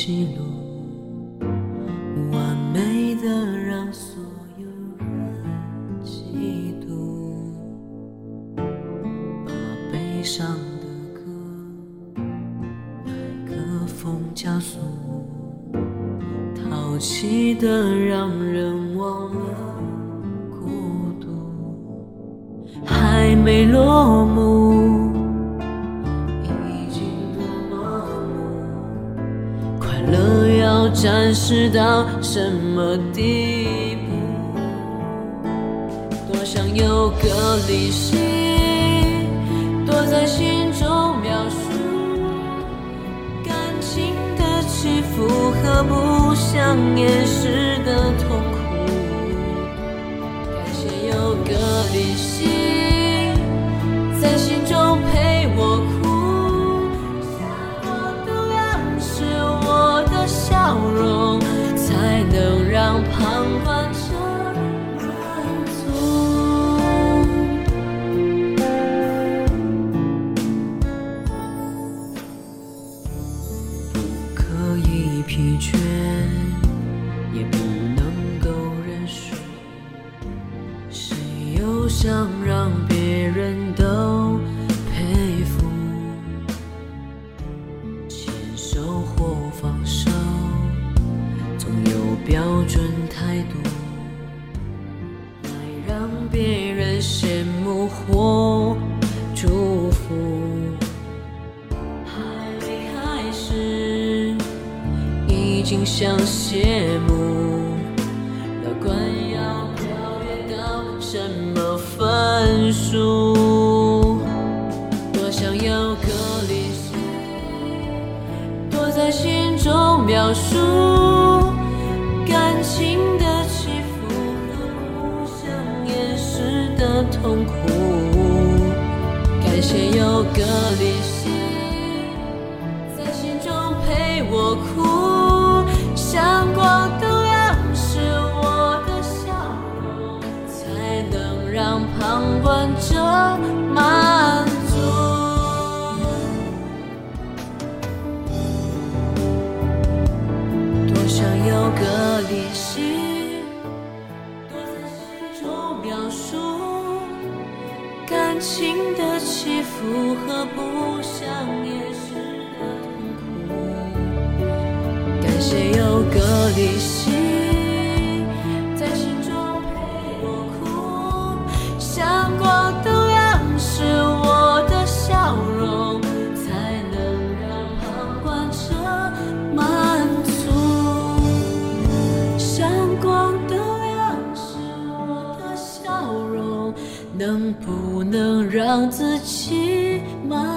记录完美的让所有人嫉妒，把悲伤的歌麦克风加速，淘气的让人忘了孤独，还没落幕。快乐要展示到什么地步？多想有个理性，躲在心中描述感情的起伏和不想掩饰的痛苦。疲倦，也不能够认输。谁又想让别人都佩服？牵手或放手，总有标准态度，来让别人羡慕或祝福。已经想谢幕。乐观要跳跃到什么分数？多想要个理性，躲在心中描述感情的起伏和不想掩饰的痛苦。感谢有个理性能不能让自己慢